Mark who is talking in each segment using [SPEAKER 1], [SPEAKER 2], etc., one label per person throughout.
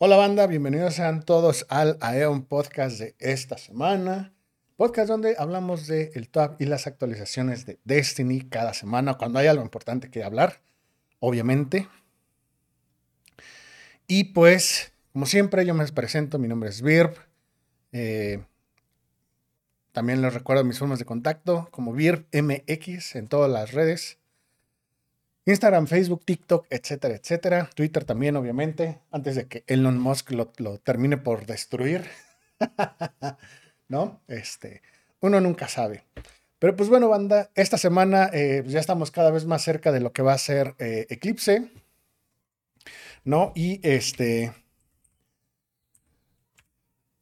[SPEAKER 1] Hola banda, bienvenidos sean todos al Aeon Podcast de esta semana. Podcast donde hablamos del el top y las actualizaciones de Destiny cada semana, cuando hay algo importante que hablar, obviamente. Y pues, como siempre, yo me presento, mi nombre es Virb. Eh, también les recuerdo mis formas de contacto como VirbMX en todas las redes. Instagram, Facebook, TikTok, etcétera, etcétera. Twitter también, obviamente, antes de que Elon Musk lo, termine por destruir. ¿No? Este, uno nunca sabe. Pero pues bueno, banda, esta semana eh, ya estamos cada vez más cerca de lo que va a ser eh, Eclipse. ¿No? Y este.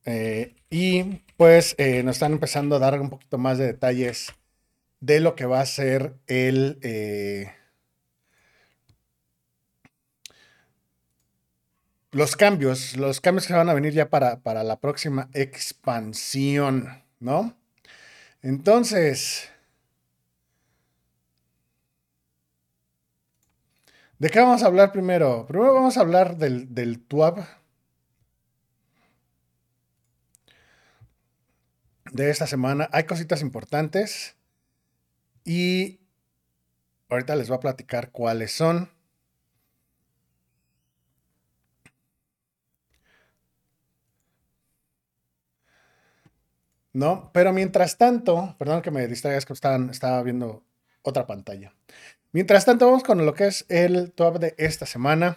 [SPEAKER 1] Eh, y pues nos están empezando a dar un poquito más de detalles de lo que va a ser el los cambios, los cambios que van a venir ya para, para la próxima expansión, ¿no? Entonces, ¿de qué vamos a hablar primero? Primero vamos a hablar del, del de esta semana. Hay cositas importantes y ahorita les voy a platicar cuáles son. ¿No? Pero mientras tanto, perdón que me distraigas que estaba viendo otra pantalla. Mientras tanto, vamos con lo que es el top de esta semana.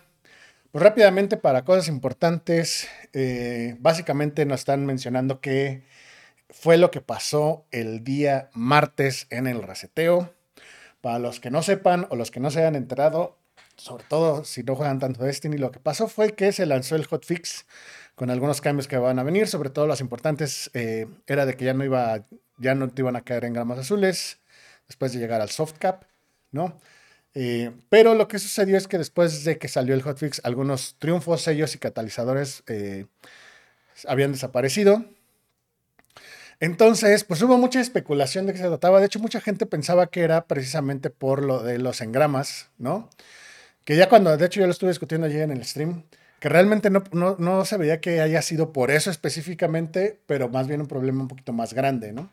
[SPEAKER 1] Pues rápidamente para cosas importantes, eh, básicamente nos están mencionando que fue lo que pasó el día martes en el reseteo. Para los que no sepan o los que no se hayan enterado, sobre todo si no juegan tanto Destiny, lo que pasó fue que se lanzó el hotfix con algunos cambios que van a venir, sobre todo los importantes, eh, era de que ya no iba, ya no te iban a caer en gramas azules después de llegar al soft cap, ¿no? Eh, pero lo que sucedió es que después de que salió el hotfix, algunos triunfos, sellos y catalizadores eh, habían desaparecido. Entonces, pues hubo mucha especulación de que se trataba. De hecho, mucha gente pensaba que era precisamente por lo de los engramas, ¿no? Que ya cuando, de hecho, yo lo estuve discutiendo ayer en el stream, que realmente no, no, se veía que haya sido por eso específicamente, pero más bien un problema un poquito más grande, ¿no?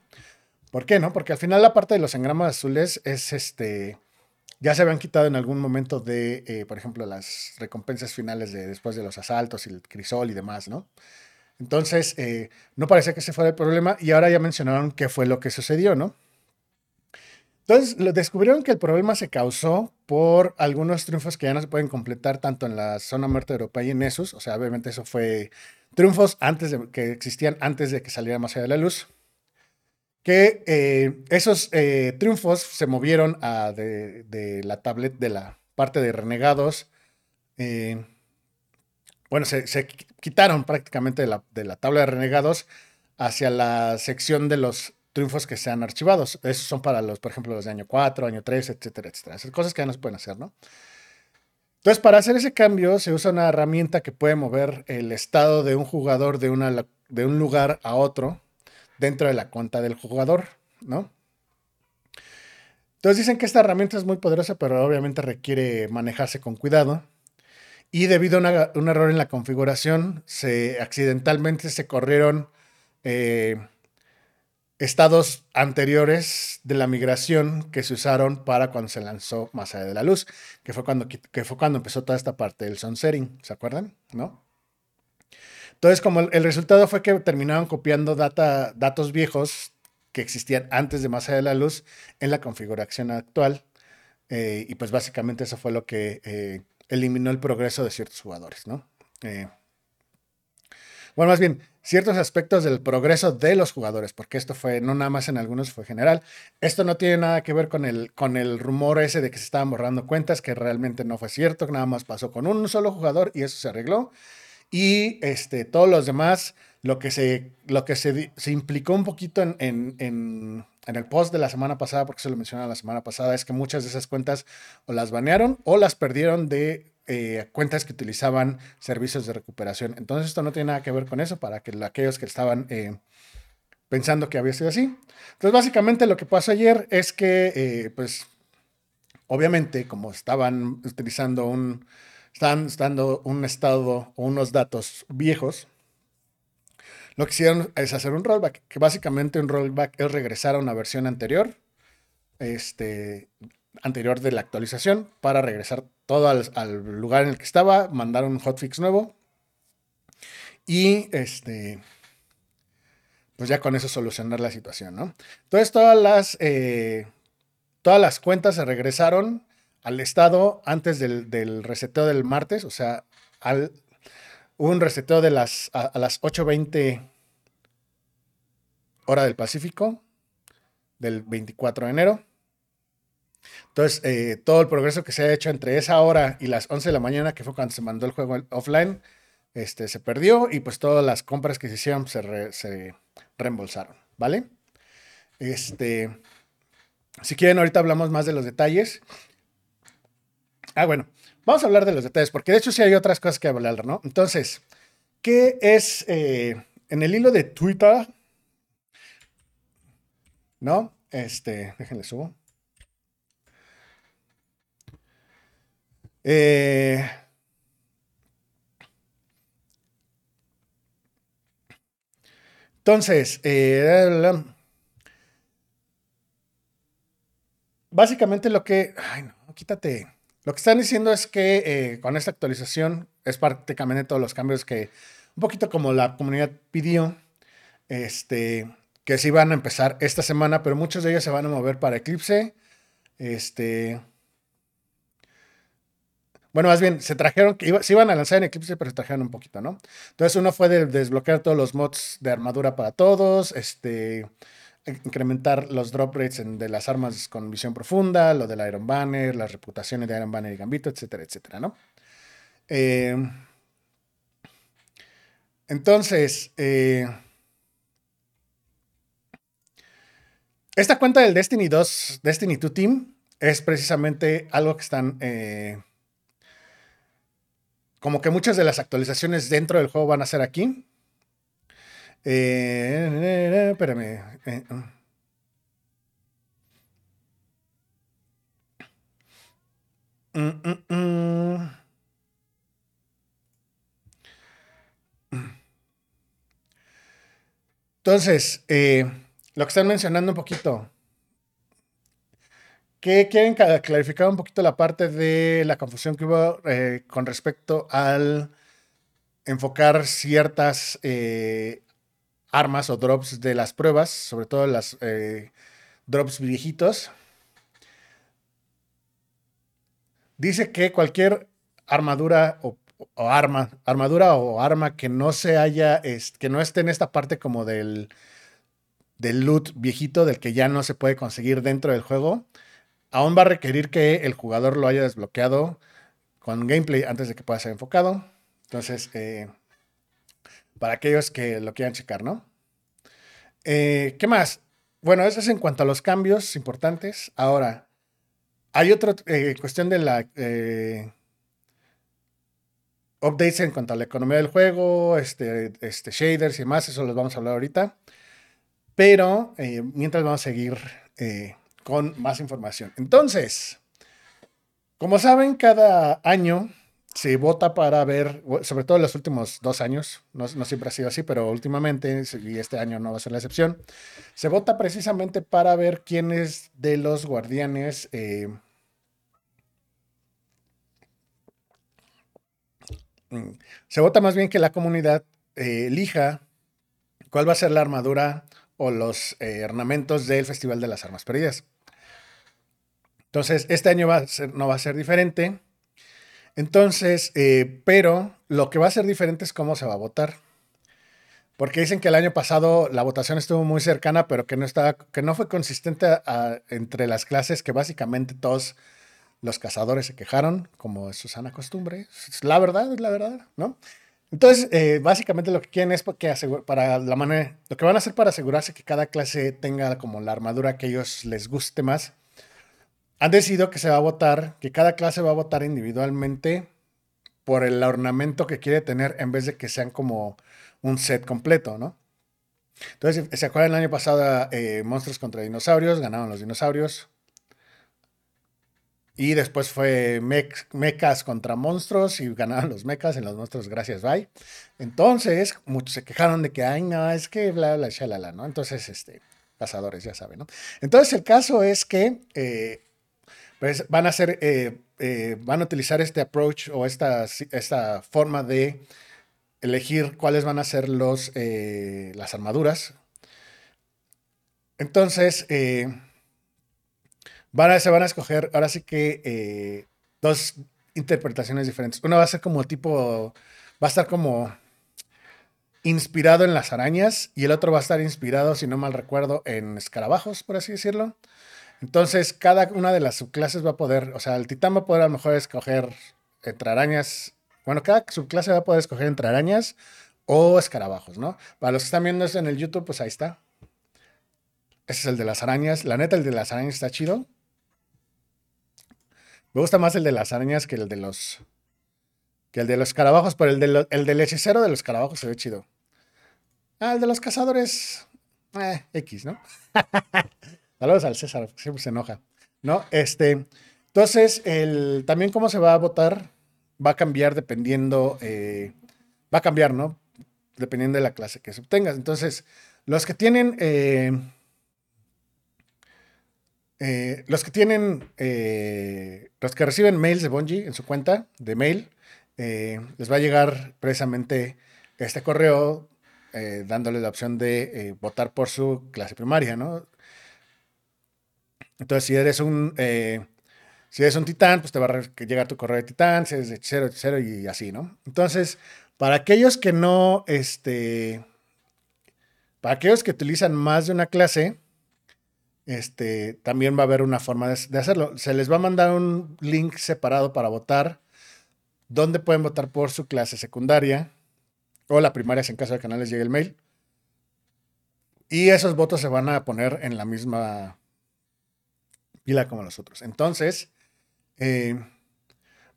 [SPEAKER 1] ¿Por qué no? Porque al final la parte de los engramas azules es este. Ya se habían quitado en algún momento de, eh, por ejemplo, las recompensas finales de después de los asaltos y el crisol y demás, ¿no? Entonces, eh, no parecía que ese fuera el problema y ahora ya mencionaron qué fue lo que sucedió, ¿no? Entonces, descubrieron que el problema se causó por algunos triunfos que ya no se pueden completar tanto en la zona muerta europea y en esos. O sea, obviamente eso fue triunfos antes de, que existían antes de que saliera más allá de la luz. Que eh, esos eh, triunfos se movieron a de, la tablet de la parte de renegados. Eh, bueno, se, se, quitaron prácticamente de la, de la tabla de renegados hacia la sección de los triunfos que sean archivados. Esos son para los, por ejemplo, los de año 4, año 3, etcétera, etcétera. Esas cosas que ya no se pueden hacer, ¿no? Entonces, para hacer ese cambio se usa una herramienta que puede mover el estado de un jugador de, una, de un lugar a otro dentro de la cuenta del jugador, ¿no? Entonces dicen que esta herramienta es muy poderosa, pero obviamente requiere manejarse con cuidado. Y debido a un error en la configuración, se accidentalmente se corrieron eh, estados anteriores de la migración que se usaron para cuando se lanzó Más allá de la luz, que fue cuando, que fue cuando empezó toda esta parte del sunsetting, ¿se acuerdan? ¿No? Entonces, como el, resultado fue que terminaron copiando data, datos viejos que existían antes de Más allá de la luz en la configuración actual, eh, y pues básicamente eso fue lo que eh, eliminó el progreso de ciertos jugadores, ¿no? Eh, bueno, más bien, ciertos aspectos del progreso de los jugadores, porque esto fue, no nada más en algunos, fue general. Esto no tiene nada que ver con el, con el rumor ese de que se estaban borrando cuentas, que realmente no fue cierto, nada más pasó con un solo jugador y eso se arregló. Y este, todos los demás, lo que se, lo que se, se implicó un poquito en, en, en, en, el post de la semana pasada, porque se lo mencionaba la semana pasada, es que muchas de esas cuentas o las banearon o las perdieron de eh, cuentas que utilizaban servicios de recuperación. Entonces esto no tiene nada que ver con eso para que aquellos que estaban eh, pensando que había sido así. Entonces básicamente lo que pasó ayer es que, eh, pues, obviamente como estaban utilizando un están dando un estado o unos datos viejos. Lo que hicieron es hacer un rollback, que básicamente un rollback es regresar a una versión anterior, este, anterior de la actualización, para regresar todo al, lugar en el que estaba, mandar un hotfix nuevo y este, pues ya con eso solucionar la situación, ¿no? Entonces todas las, eh, todas las cuentas se regresaron al estado antes del, reseteo del martes, o sea, al, un reseteo de las, a, las 8.20 hora del Pacífico del 24 de enero. Entonces, eh, todo el progreso que se ha hecho entre esa hora y las 11 de la mañana, que fue cuando se mandó el juego offline, este, se perdió y pues todas las compras que se hicieron se, reembolsaron, ¿vale? Este, si quieren, ahorita hablamos más de los detalles. Ah, bueno, vamos a hablar de los detalles, porque de hecho sí hay otras cosas que hablar, ¿no? Entonces, ¿qué es eh, en el hilo de Twitter? ¿No? Este, déjenle subo. Eh, Entonces, eh, básicamente lo que... Ay, no, quítate. Lo que están diciendo es que eh, con esta actualización es prácticamente todos los cambios que, un poquito como la comunidad pidió, este, que sí van a empezar esta semana, pero muchos de ellos se van a mover para Eclipse. Este, bueno, más bien, se trajeron, se iban a lanzar en Eclipse, pero se trajeron un poquito, ¿no? Entonces, uno fue de desbloquear todos los mods de armadura para todos, este, incrementar los drop rates de las armas con visión profunda, lo del Iron Banner, las reputaciones de Iron Banner y Gambito, etcétera, etcétera, ¿no? Em, entonces, eh, esta cuenta del Destiny 2, Destiny 2 Team, es precisamente algo que están eh, como que muchas de las actualizaciones dentro del juego van a ser aquí. Eh, espérame. Eh, mm, mm, mm, Entonces, eh, lo que están mencionando un poquito que quieren clarificar un poquito la parte de la confusión que hubo eh, con respecto al enfocar ciertas eh, armas o drops de las pruebas, sobre todo las eh, drops viejitos. Dice que cualquier armadura o, arma, armadura o arma que no se haya, que no esté en esta parte como del, del loot viejito, del que ya no se puede conseguir dentro del juego, aún va a requerir que el jugador lo haya desbloqueado con gameplay antes de que pueda ser enfocado. Entonces, eh, para aquellos que lo quieran checar, ¿no? Eh, ¿Qué más? Bueno, eso es en cuanto a los cambios importantes. Ahora, hay otra eh, cuestión de la updates en cuanto a la economía del juego, este, este, shaders y más, eso los vamos a hablar ahorita. Pero mientras vamos a seguir con más información. Entonces, como saben, cada año se vota para ver, sobre todo en los últimos dos años, no, siempre ha sido así, pero últimamente, y este año no va a ser la excepción, se vota precisamente para ver quiénes de los guardianes eh, mm, se vota más bien que la comunidad eh, elija cuál va a ser la armadura o los eh, ornamentos del Festival de las Armas Perdidas. Entonces, este año va a ser, no va a ser diferente. Entonces, eh, pero lo que va a ser diferente es cómo se va a votar. Porque dicen que el año pasado la votación estuvo muy cercana, pero que no, estaba, que no fue consistente entre las clases, que básicamente todos los cazadores se quejaron, como es sana costumbre. La verdad, es la verdad, ¿no? Entonces, eh, básicamente lo que quieren es porque para la manera, lo que van a hacer para asegurarse que cada clase tenga como la armadura que ellos les guste más han decidido que se va a votar, que cada clase va a votar individualmente por el ornamento que quiere tener en vez de que sean como un set completo, ¿no? Entonces, ¿se acuerdan el año pasado eh, Monstruos contra Dinosaurios? Ganaron los dinosaurios. Y después fue mechas contra monstruos y ganaron los mechas en los monstruos, gracias, bye. Entonces, muchos se quejaron de que, ay, no, es que bla, bla, shalala, ¿no? Entonces, este, cazadores, ya saben, ¿no? Entonces, el caso es que eh, pues van a hacer, eh, eh, van a utilizar este approach o esta, esta forma de elegir cuáles van a ser los, las armaduras. Entonces, se van a escoger ahora sí que eh, dos interpretaciones diferentes. Una va a ser como tipo, va a estar como inspirado en las arañas y el otro va a estar inspirado, si no mal recuerdo, en escarabajos, por así decirlo. Entonces, cada una de las subclases va a poder, o sea, el titán va a poder a lo mejor escoger entre arañas. Bueno, cada subclase va a poder escoger entre arañas o escarabajos, ¿no? Para los que están viendo esto en el YouTube, pues ahí está. Ese es el de las arañas. La neta, el de las arañas está chido. Me gusta más el de las arañas que el de los. que el de los escarabajos, pero el, de el del hechicero de los escarabajos se ve chido. Ah, el de los cazadores. Eh, X, ¿no? Saludos al César, siempre se enoja. ¿No? Este. Entonces, el, también cómo se va a votar va a cambiar dependiendo. Eh, va a cambiar, ¿no? Dependiendo de la clase que se obtenga. Entonces, los que tienen. Eh, eh, los que tienen, los que reciben mails de Bungie en su cuenta de mail, les va a llegar precisamente este correo dándoles la opción de votar por su clase primaria, ¿no? Entonces, si eres un, si eres un titán, pues te va a llegar tu correo de titán, si eres de hechicero, hechicero y así, ¿no? Entonces, para aquellos que no, este, para aquellos que utilizan más de una clase, este, también va a haber una forma de, hacerlo. Se les va a mandar un link separado para votar, donde pueden votar por su clase secundaria o la primaria, si en caso de que no les llegue el mail. Y esos votos se van a poner en la misma pila como los otros. Entonces, eh,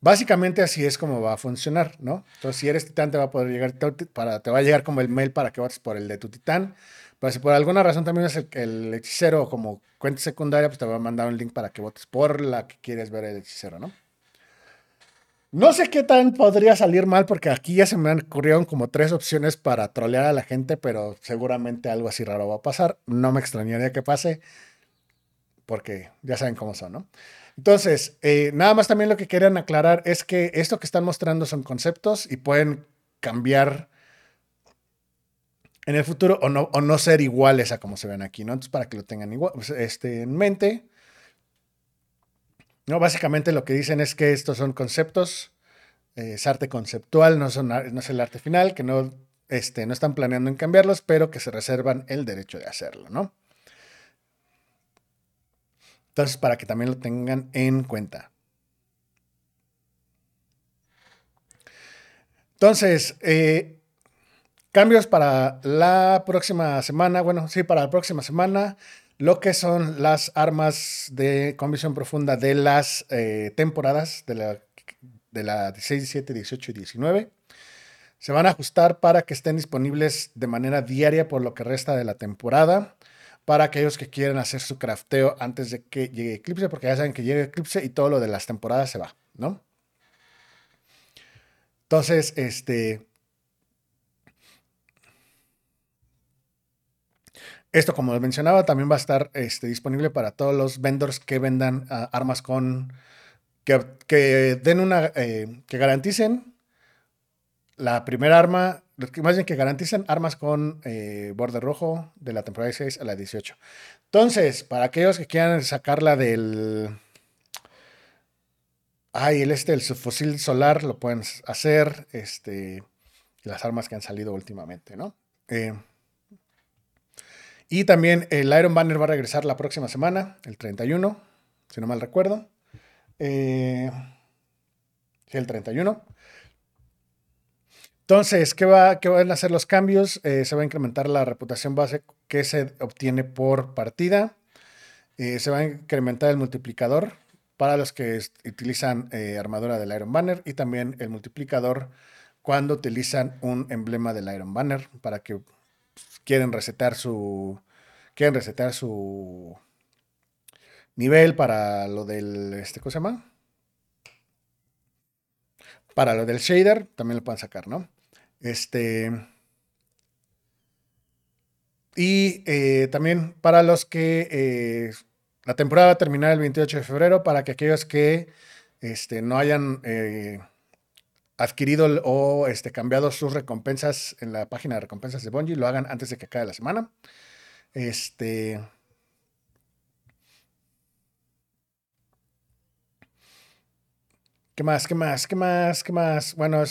[SPEAKER 1] básicamente así es como va a funcionar, ¿no? Entonces, si eres titán, te va a poder llegar, para, te va a llegar como el mail para que votes por el de tu titán. Pero si por alguna razón también es el, hechicero como cuenta secundaria, pues te va a mandar un link para que votes por la que quieres ver el hechicero, ¿no? No sé qué tan podría salir mal porque aquí ya se me ocurrido como tres opciones para trolear a la gente, pero seguramente algo así raro va a pasar. No me extrañaría que pase porque ya saben cómo son, ¿no? Entonces, eh, nada más también lo que querían aclarar es que esto que están mostrando son conceptos y pueden cambiar en el futuro o no, o no ser iguales a como se ven aquí, ¿no? Entonces, para que lo tengan pues, este, en mente. No, básicamente lo que dicen es que estos son conceptos, eh, es arte conceptual, no, son, no es el arte final, que no, este, no están planeando en cambiarlos, pero que se reservan el derecho de hacerlo, ¿no? Entonces, para que también lo tengan en cuenta. Entonces, eh, Cambios para la próxima semana, bueno, sí, para la próxima semana, lo que son las armas de convicción profunda de las eh, temporadas de la, de la 16, 17, 18 y 19. Se van a ajustar para que estén disponibles de manera diaria por lo que resta de la temporada para aquellos que quieren hacer su crafteo antes de que llegue Eclipse, porque ya saben que llegue Eclipse y todo lo de las temporadas se va, ¿no? Entonces, este, Esto, como les mencionaba, también va a estar este, disponible para todos los vendors que vendan ah, armas con. Que, den una. Eh, que garanticen la primera arma. Más bien que garanticen armas con eh, borde rojo de la temporada 16 a la 18. Entonces, para aquellos que quieran sacarla del. Ay, el este, el fusil solar, lo pueden hacer. Este. Las armas que han salido últimamente, ¿no? Eh, y también el Iron Banner va a regresar la próxima semana, el 31, si no mal recuerdo. Eh, el 31. Entonces, ¿qué, va, ¿qué, van a hacer los cambios? Eh, se va a incrementar la reputación base que se obtiene por partida. Eh, se va a incrementar el multiplicador para los que utilizan armadura del Iron Banner y también el multiplicador cuando utilizan un emblema del Iron Banner para que quieren resetar su. Quieren su nivel para lo del. Este, ¿Cómo se llama? Para lo del shader, también lo pueden sacar, ¿no? Este. Y eh, también para los que eh, la temporada va a terminar el 28 de febrero, para que aquellos que este, no hayan eh, adquirido o este, cambiado sus recompensas en la página de recompensas de Bungie, lo hagan antes de que acabe la semana. Este. ¿Qué más? ¿Qué más? ¿Qué más? ¿Qué más? Bueno,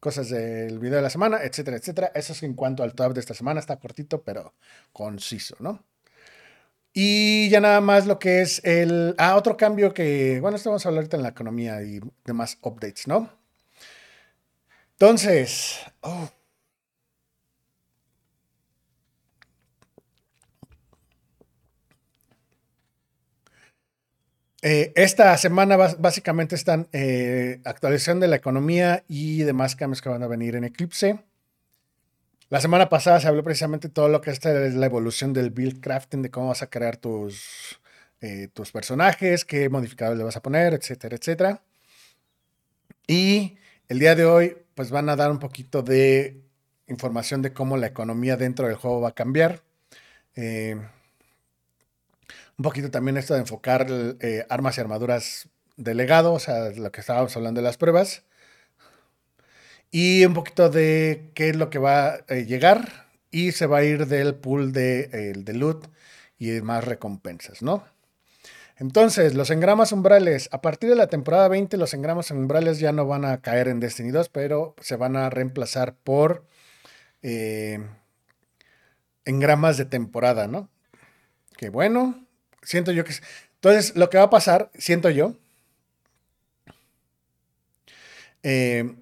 [SPEAKER 1] cosas del video de la semana, etcétera, etcétera. Eso es en cuanto al top de esta semana. Está cortito, pero conciso, ¿no? Y ya nada más lo que es el... Ah, otro cambio que... Bueno, esto vamos a hablar ahorita en la economía y demás updates, ¿no? Entonces... Oh, Eh, esta semana básicamente están eh, actualización de la economía y demás cambios que van a venir en Eclipse. La semana pasada se habló precisamente todo lo que es la evolución del build crafting, de cómo vas a crear tus, eh, tus personajes, qué modificadores le vas a poner, etcétera, etcétera. Y el día de hoy, pues van a dar un poquito de información de cómo la economía dentro del juego va a cambiar. Eh, un poquito también esto de enfocar eh, armas y armaduras de legado, o sea, lo que estábamos hablando de las pruebas. Y un poquito de qué es lo que va a eh, llegar. Y se va a ir del pool de, de loot y más recompensas, ¿no? Entonces, los engramas umbrales, a partir de la temporada 20, los engramas umbrales ya no van a caer en Destiny 2, pero se van a reemplazar por eh, engramas de temporada, ¿no? Qué bueno. Siento yo que... Entonces, lo que va a pasar, siento yo, eh,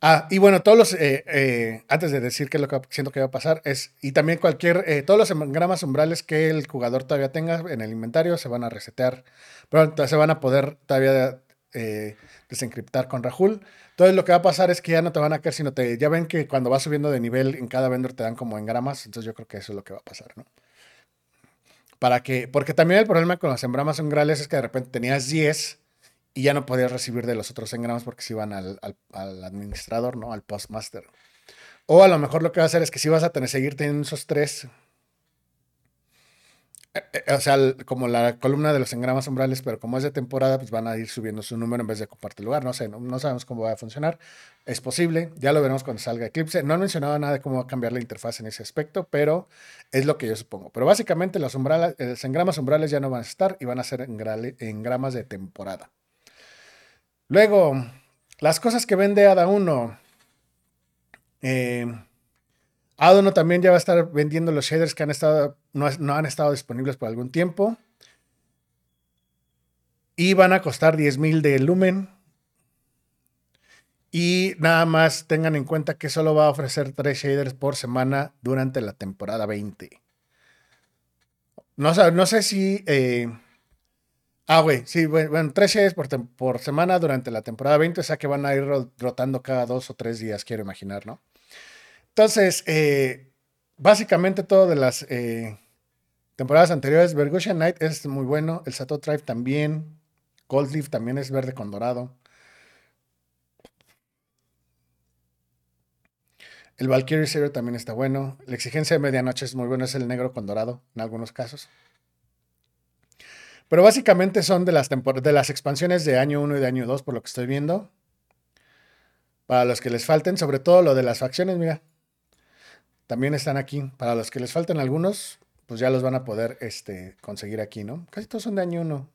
[SPEAKER 1] ah, y bueno, todos los, eh, eh, antes de decir qué es lo que siento que va a pasar, es, y también cualquier, todos los engramas umbrales que el jugador todavía tenga en el inventario se van a resetear, pero se van a poder todavía desencriptar con Rahul. Entonces lo que va a pasar es que ya no te van a caer, sino te, ya ven que cuando vas subiendo de nivel en cada vendor te dan como engramas, entonces yo creo que eso es lo que va a pasar, ¿no? Para que, porque también el problema con los engramas umbrales es que de repente tenías 10 y ya no podías recibir de los otros engramas porque se iban al, administrador, ¿no? Al postmaster. O a lo mejor lo que va a hacer es que si vas a tener seguir teniendo esos tres o sea, como la columna de los engramas umbrales, pero como es de temporada, pues van a ir subiendo su número en vez de compartir lugar. No sé, no, sabemos cómo va a funcionar. Es posible, ya lo veremos cuando salga Eclipse. No han mencionado nada de cómo va a cambiar la interfaz en ese aspecto, pero es lo que yo supongo. Pero básicamente los, umbrales, los engramas umbrales ya no van a estar y van a ser engramas de temporada. Luego, las cosas que vende Ada 1. Eh, Adono también ya va a estar vendiendo los shaders que han estado, no, han estado disponibles por algún tiempo. Y van a costar 10.000 de lumen. Y nada más tengan en cuenta que solo va a ofrecer 3 shaders por semana durante la temporada 20. No, no sé si... Eh, ah, güey, sí, bueno, 3 shaders por, por, semana durante la temporada 20, o sea que van a ir rotando cada dos o tres días, quiero imaginar, ¿no? Entonces, eh, básicamente todo de las eh, temporadas anteriores, Bergusha Knight es muy bueno, el Sato Tribe también, Goldleaf también es verde con dorado. El Valkyrie Zero también está bueno. La exigencia de medianoche es muy bueno, es el negro con dorado en algunos casos. Pero básicamente son de las, de las expansiones de año 1 y de año 2, por lo que estoy viendo. Para los que les falten, sobre todo lo de las facciones, mira también están aquí. Para los que les faltan algunos, pues ya los van a poder este, conseguir aquí, ¿no? Casi todos son de año uno.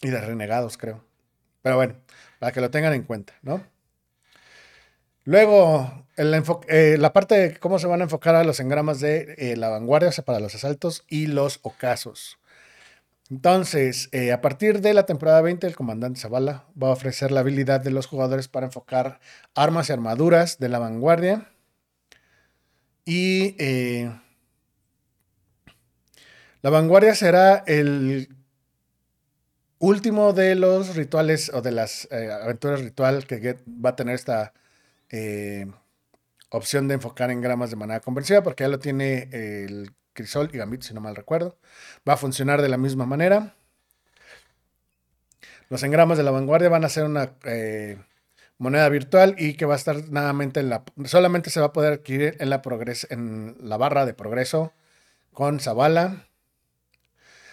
[SPEAKER 1] Y de renegados, creo. Pero bueno, para que lo tengan en cuenta, ¿no? Luego, eh, la parte de cómo se van a enfocar a los engramas de eh, la vanguardia, o sea, para los asaltos y los ocasos. Entonces, eh, a partir de la temporada 20, el comandante Zavala va a ofrecer la habilidad de los jugadores para enfocar armas y armaduras de la vanguardia. Y eh, la vanguardia será el último de los rituales o de las eh, aventuras ritual que va a tener esta opción de enfocar en gramas de manera conversiva, porque ya lo tiene el Crisol y Gambit, si no mal recuerdo. Va a funcionar de la misma manera. Los engramas de la vanguardia van a ser una eh, moneda virtual y que va a estar nuevamente en la. Solamente se va a poder adquirir en la, barra de progreso con Zavala.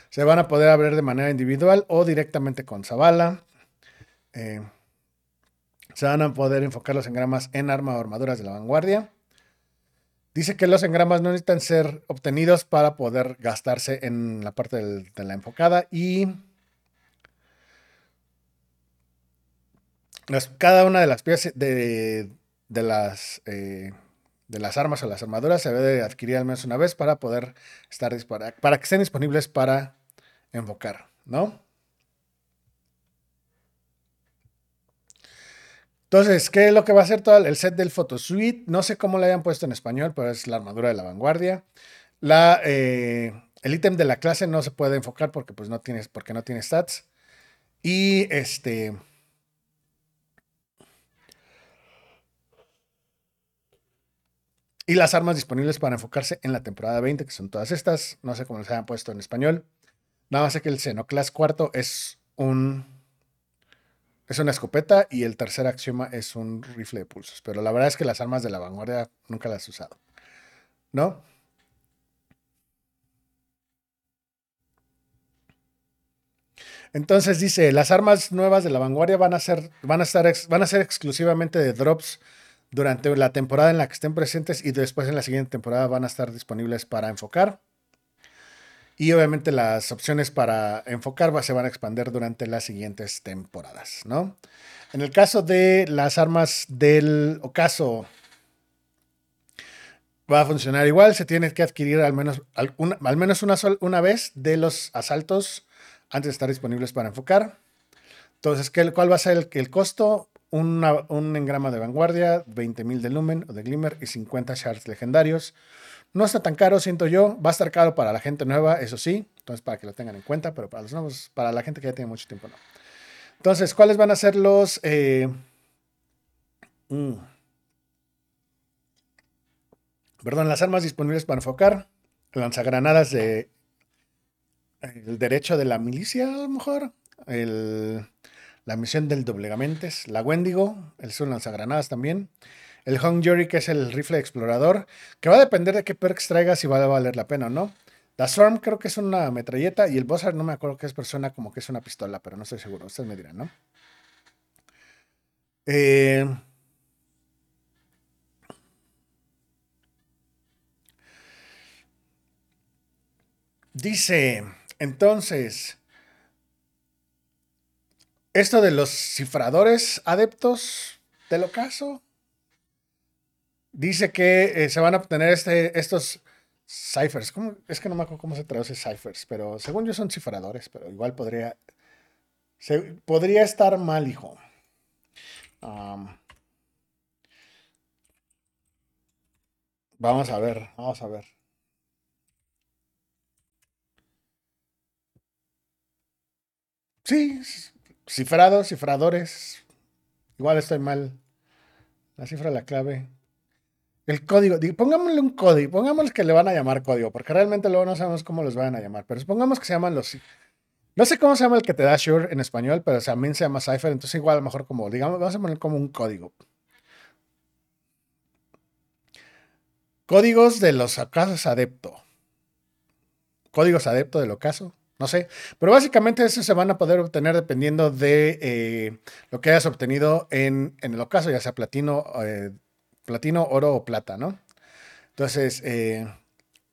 [SPEAKER 1] Se van a poder abrir de manera individual o directamente con Zavala. Eh, se van a poder enfocar los engramas en arma o armaduras de la vanguardia. Dice que los engramas no necesitan ser obtenidos para poder gastarse en la parte de la enfocada y cada una de las piezas de, las, eh, de las armas o las armaduras se debe adquirir al menos una vez para poder estar para que estén disponibles para enfocar, ¿no? Entonces, ¿qué es lo que va a hacer todo el set del Photosuite? No sé cómo le hayan puesto en español, pero es la armadura de la vanguardia. Eh, el ítem de la clase no se puede enfocar porque, pues, no tienes, porque no tiene stats. Y este. Y las armas disponibles para enfocarse en la temporada 20, que son todas estas. No sé cómo les hayan puesto en español. Nada más sé que el Xenoclass cuarto es un es una escopeta y el tercer axioma es un rifle de pulsos. Pero la verdad es que las armas de la vanguardia nunca las he usado. ¿No? Entonces dice, las armas nuevas de la vanguardia van a ser, van a estar, van a ser exclusivamente de drops durante la temporada en la que estén presentes y después en la siguiente temporada van a estar disponibles para enfocar. Y obviamente las opciones para enfocar se van a expandir durante las siguientes temporadas, ¿no? En el caso de las armas del ocaso, va a funcionar igual. Se tiene que adquirir al menos, al, menos una, una vez de los asaltos antes de estar disponibles para enfocar. Entonces, ¿cuál va a ser el, costo? un engrama de vanguardia, 20.000 de lumen o de glimmer y 50 shards legendarios. No está tan caro, siento yo. Va a estar caro para la gente nueva, eso sí. Entonces, para que lo tengan en cuenta, pero para los nuevos, para la gente que ya tiene mucho tiempo, no. Entonces, ¿cuáles van a ser los... Eh, mm, perdón, las armas disponibles para enfocar? Lanzagranadas de... El derecho de la milicia, a lo mejor. la misión del doblegamentes. La Wendigo. El son lanzagranadas también. El Hung Jury, que es el rifle explorador, que va a depender de qué perks traigas si va a valer la pena o no. La Storm creo que es una metralleta y el Bossard no me acuerdo qué es persona, como que es una pistola, pero no estoy seguro. Ustedes me dirán, ¿no? Eh, dice, entonces, esto de los cifradores adeptos del ocaso, Dice que eh, se van a obtener este, estos ciphers. Es que no me acuerdo cómo se traduce ciphers, pero según yo son cifradores, pero igual podría. podría estar mal, hijo. vamos a ver, vamos a ver. Sí, cifrados, cifradores. Igual estoy mal. La cifra, la clave. El código, pongámosle un código, pongámosle que le van a llamar código, porque realmente luego no sabemos cómo los van a llamar, pero supongamos que se llaman los... No sé cómo se llama el que te da Shure en español, pero también se llama Cypher, entonces igual a lo mejor como, digamos, vamos a poner como un código. Códigos de los casos adepto. Códigos adepto del ocaso, no sé. Pero básicamente eso se van a poder obtener dependiendo de eh, lo que hayas obtenido en, en, el ocaso, ya sea platino, eh, platino, oro o plata, ¿no? Entonces, eh,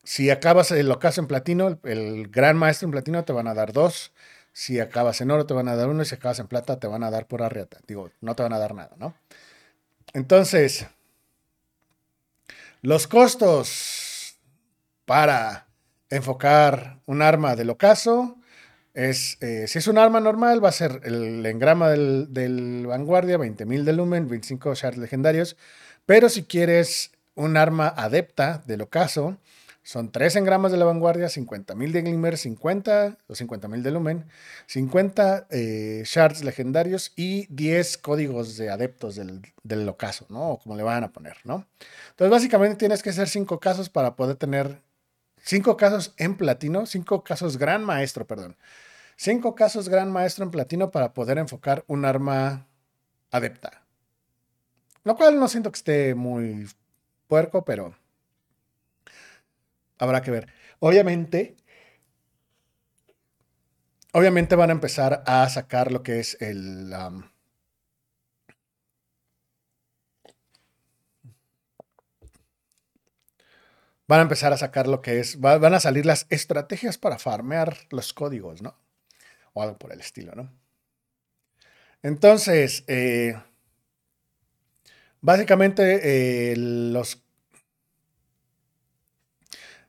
[SPEAKER 1] si acabas el ocaso en platino, el, gran maestro en platino te van a dar dos. Si acabas en oro, te van a dar uno. Y si acabas en plata, te van a dar por arrieta. Digo, no te van a dar nada, ¿no? Entonces, los costos para enfocar un arma del ocaso es, eh, si es un arma normal, va a ser el engrama del, del vanguardia, 20.000 de lumen, 25 shards legendarios. Pero si quieres un arma adepta del ocaso, son 3 engramas de la vanguardia, 50.000 de Glimmer, 50 o 50.000 de Lumen, 50 eh, shards legendarios y 10 códigos de adeptos del, del, ocaso, ¿no? O como le van a poner, ¿no? Entonces, básicamente tienes que hacer 5 casos para poder tener 5 casos en platino, 5 casos gran maestro, perdón. Cinco casos Gran Maestro en platino para poder enfocar un arma adepta. Lo cual no siento que esté muy puerco, pero habrá que ver. Obviamente, obviamente van a empezar a sacar lo que es el... van a empezar a sacar lo que es, van a salir las estrategias para farmear los códigos, ¿no? O algo por el estilo, ¿no? Entonces, eh, básicamente eh, los...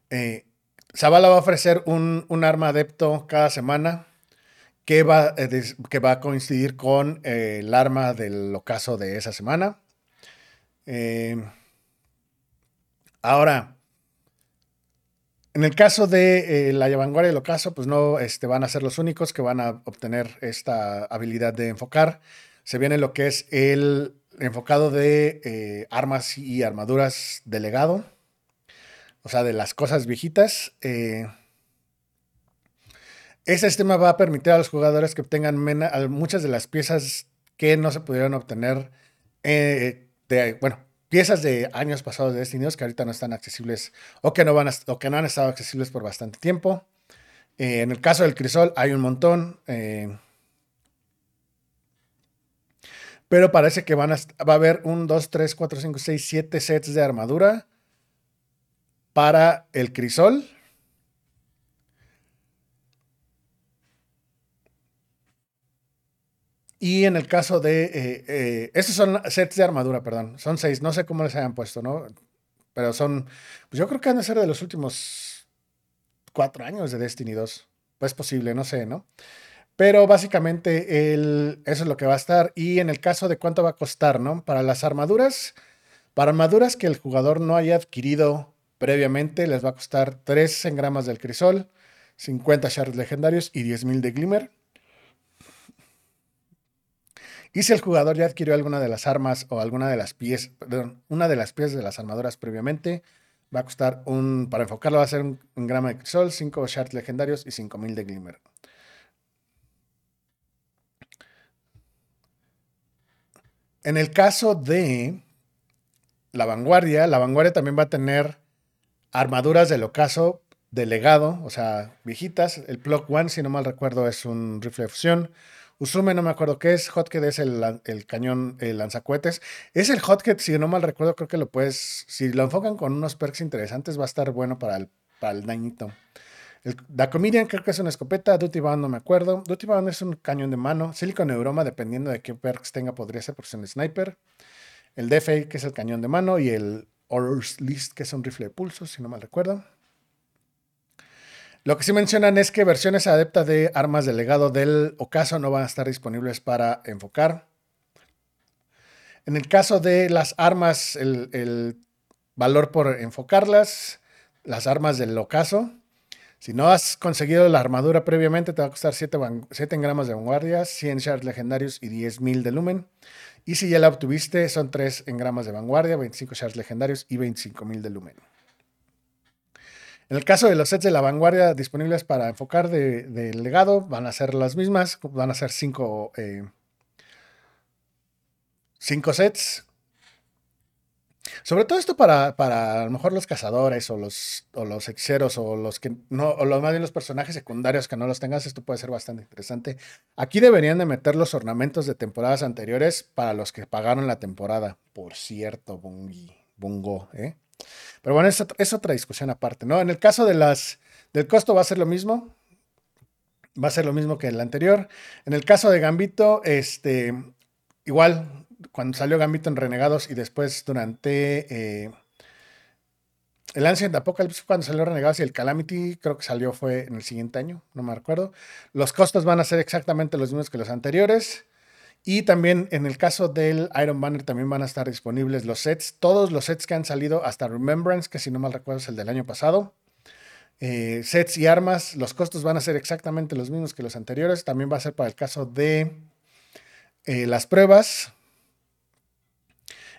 [SPEAKER 1] Eh, Zavala va a ofrecer un, arma adepto cada semana que va, que va a coincidir con el arma del ocaso de esa semana. ahora, en el caso de eh, la vanguardia del ocaso, pues no este, van a ser los únicos que van a obtener esta habilidad de enfocar. Se viene lo que es el enfocado de eh, armas y armaduras de legado, o sea, de las cosas viejitas. Eh, ese sistema va a permitir a los jugadores que obtengan muchas de las piezas que no se pudieron obtener, de, bueno, piezas de años pasados de Destiny que ahorita no están accesibles o que no, van o que no han estado accesibles por bastante tiempo. Eh, en el caso del crisol hay un montón. Eh, pero parece que van a, va a haber un 2, 3, 4, 5, 6, 7 sets de armadura para el crisol. Y en el caso de. Eh, eh, estos son sets de armadura, perdón. Son seis. No sé cómo les hayan puesto, ¿no? Pero son. Pues yo creo que han de ser de los últimos cuatro años de Destiny 2. Pues posible, no sé, ¿no? Pero básicamente eso es lo que va a estar. Y en el caso de cuánto va a costar, ¿no? Para las armaduras. Para armaduras que el jugador no haya adquirido previamente, les va a costar 3 engramas del crisol, 50 shards legendarios y 10.000 de glimmer. Y si el jugador ya adquirió alguna de las armas o alguna de las piezas, perdón, una de las piezas de las armaduras previamente, va a costar un, para enfocarlo va a ser un, grama de crisol, 5 shards legendarios y 5000 de glimmer. En el caso de la vanguardia, la vanguardia también va a tener armaduras del ocaso de legado, o sea, viejitas. El Plug One, si no mal recuerdo, es un rifle de fusión. Usume no me acuerdo qué es, Hotkey es el, cañón, el lanzacuetes. Es el Hotkey, si no mal recuerdo, creo que lo puedes, si lo enfocan con unos perks interesantes, va a estar bueno para el, para el dañito. El, la Comedian creo que es una escopeta, Duty Bound no me acuerdo. Duty Bound es un cañón de mano. Silicon Neuroma, dependiendo de qué perks tenga, podría ser porque es un sniper. El DFA, que es el cañón de mano, y el Horrors List, que es un rifle de pulso, si no mal recuerdo. Lo que sí mencionan es que versiones adeptas de armas de legado del ocaso no van a estar disponibles para enfocar. En el caso de las armas, el, valor por enfocarlas, las armas del ocaso, si no has conseguido la armadura previamente, te va a costar 7, 7 gramos de vanguardia, 100 shards legendarios y 10.000 de lumen. Y si ya la obtuviste, son 3 engramas de vanguardia, 25 shards legendarios y 25.000 de lumen. En el caso de los sets de la vanguardia disponibles para enfocar de, legado, van a ser las mismas, van a ser cinco, eh, cinco sets. Sobre todo esto para, para, a lo mejor los cazadores o los, o los hechiceros o los que no, o más bien los personajes secundarios que no los tengas, esto puede ser bastante interesante. Aquí deberían de meter los ornamentos de temporadas anteriores para los que pagaron la temporada. Por cierto, Bungo, ¿eh? Pero bueno, es, otra discusión aparte, ¿no? En el caso de las, del costo va a ser lo mismo. Va a ser lo mismo que el anterior. En el caso de Gambito, este, igual, cuando salió Gambito en Renegados y después durante eh, el Ancient Apocalypse, cuando salió Renegados y el Calamity, creo que salió fue en el siguiente año, no me acuerdo. Los costos van a ser exactamente los mismos que los anteriores. Y también en el caso del Iron Banner también van a estar disponibles los sets, todos los sets que han salido hasta Remembrance, que si no mal recuerdo es el del año pasado. Eh, sets y armas, los costos van a ser exactamente los mismos que los anteriores. También va a ser para el caso de eh, las pruebas.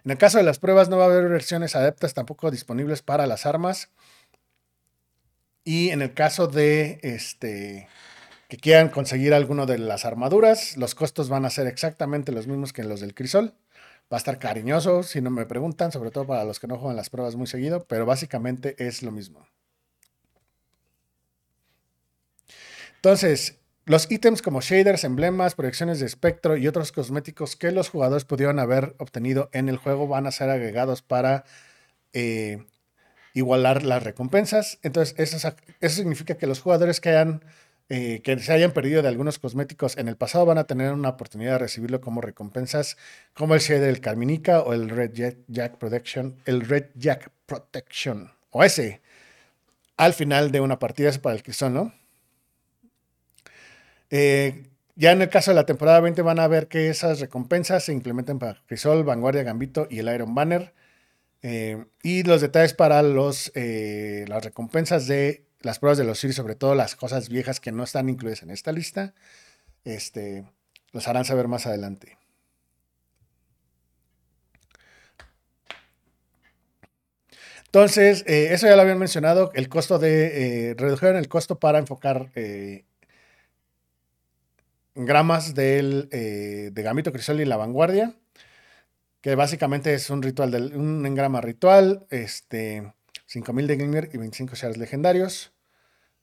[SPEAKER 1] En el caso de las pruebas no va a haber versiones adeptas tampoco disponibles para las armas. Y en el caso de este que quieran conseguir alguno de las armaduras, los costos van a ser exactamente los mismos que los del crisol. Va a estar cariñoso, si no me preguntan, sobre todo para los que no juegan las pruebas muy seguido, pero básicamente es lo mismo. Entonces, los ítems como shaders, emblemas, proyecciones de espectro y otros cosméticos que los jugadores pudieron haber obtenido en el juego van a ser agregados para eh, igualar las recompensas. Entonces, eso, significa que los jugadores que hayan eh, que se hayan perdido de algunos cosméticos en el pasado van a tener una oportunidad de recibirlo como recompensas, como el shader del Carminica o el Red Jack, Protection, el Red Jack Protection, o ese, al final de una partida, es para el que son, ¿no? Eh, ya en el caso de la temporada 20 van a ver que esas recompensas se implementan para Crisol, Vanguardia, Gambito y el Iron Banner. Eh, y los detalles para los, las recompensas de las pruebas de los Siri, sobre todo las cosas viejas que no están incluidas en esta lista, este, los harán saber más adelante. Entonces, eh, eso ya lo habían mencionado, el costo de, eh, redujeron el costo para enfocar eh, gramas del, de Gambito Crisol y la vanguardia, que básicamente es un ritual, del, un engrama ritual, este, 5000 de Gamer y 25 shares legendarios,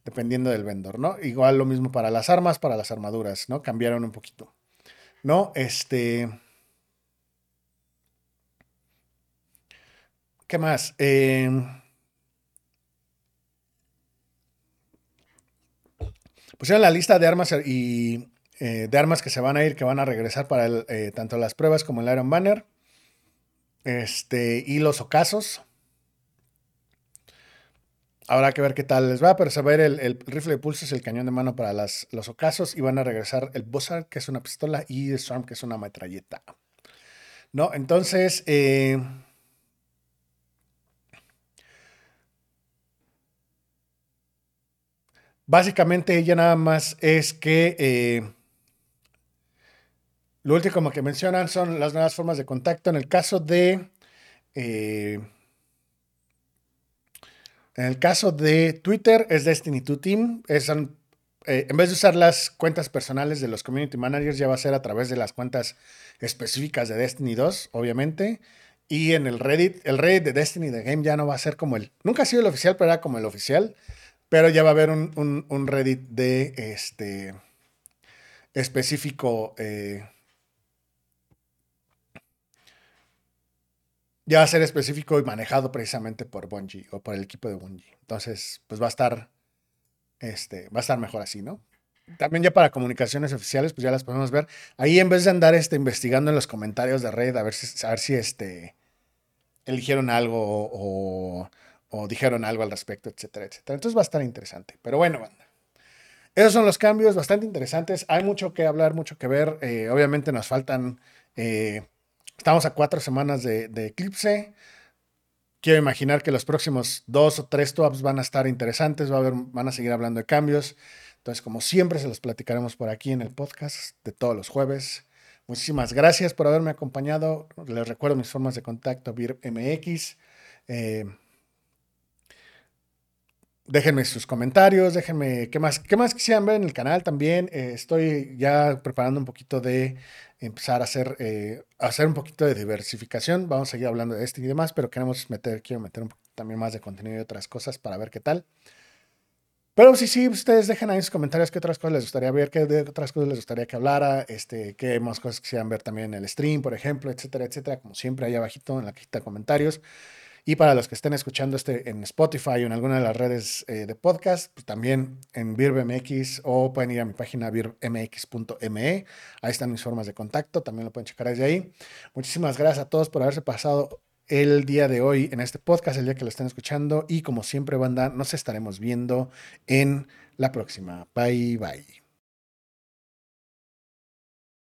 [SPEAKER 1] dependiendo del vendor, ¿no? Igual lo mismo para las armas, para las armaduras, ¿no? Cambiaron un poquito. ¿No? Este. ¿Qué más? Em, pusieron la lista de armas y eh, de armas que se van a ir, que van a regresar para eh, tanto las pruebas como el Iron Banner. Este, y los ocasos. Habrá que ver qué tal les va, pero se va a ver el, rifle de pulso, es el cañón de mano para las, los ocasos y van a regresar el Buzzard, que es una pistola, y el Storm, que es una metralleta. ¿No? Entonces, eh, básicamente ya nada más es que lo último que mencionan son las nuevas formas de contacto. En el caso de... Eh, en el caso de Twitter es Destiny 2 Team. Es, eh, en vez de usar las cuentas personales de los community managers, ya va a ser a través de las cuentas específicas de Destiny 2, obviamente. Y en el Reddit, el Reddit de Destiny The Game ya no va a ser como el. Nunca ha sido el oficial, pero era como el oficial. Pero ya va a haber un, Reddit de este específico. Eh, ya va a ser específico y manejado precisamente por Bungie o por el equipo de Bungie. Entonces, pues va a estar, este, va a estar mejor así, ¿no? También ya para comunicaciones oficiales, pues ya las podemos ver. Ahí en vez de andar este, investigando en los comentarios de red, a ver si, a ver si este, eligieron algo o, o dijeron algo al respecto, etcétera, etcétera. Entonces va a estar interesante. Pero bueno, banda. Esos son los cambios bastante interesantes. Hay mucho que hablar, mucho que ver. Eh, obviamente nos faltan eh, Estamos a cuatro semanas de, eclipse. Quiero imaginar que los próximos dos o tres tops van a estar interesantes, va a haber, van a seguir hablando de cambios. Entonces, como siempre, se los platicaremos por aquí en el podcast de todos los jueves. Muchísimas gracias por haberme acompañado. Les recuerdo mis formas de contacto, MX. Eh, déjenme sus comentarios, déjenme qué más, qué más quisieran ver en el canal también. Eh, estoy ya preparando un poquito de empezar a hacer, eh, hacer un poquito de diversificación. Vamos a seguir hablando de este y demás, pero queremos meter, quiero meter un también más de contenido y otras cosas para ver qué tal. Pero sí, sí, ustedes dejen ahí en sus comentarios qué otras cosas les gustaría ver, qué otras cosas les gustaría que hablara, este, qué más cosas quisieran ver también en el stream, por ejemplo, etcétera, etcétera, como siempre ahí abajito en la cajita de comentarios. Y para los que estén escuchando este en Spotify o en alguna de las redes eh, de podcast, pues también en VirbMX o pueden ir a mi página virbmx.me. Ahí están mis formas de contacto, también lo pueden checar desde ahí. Muchísimas gracias a todos por haberse pasado el día de hoy en este podcast, el día que lo estén escuchando. Y como siempre, banda, nos estaremos viendo en la próxima. Bye, bye.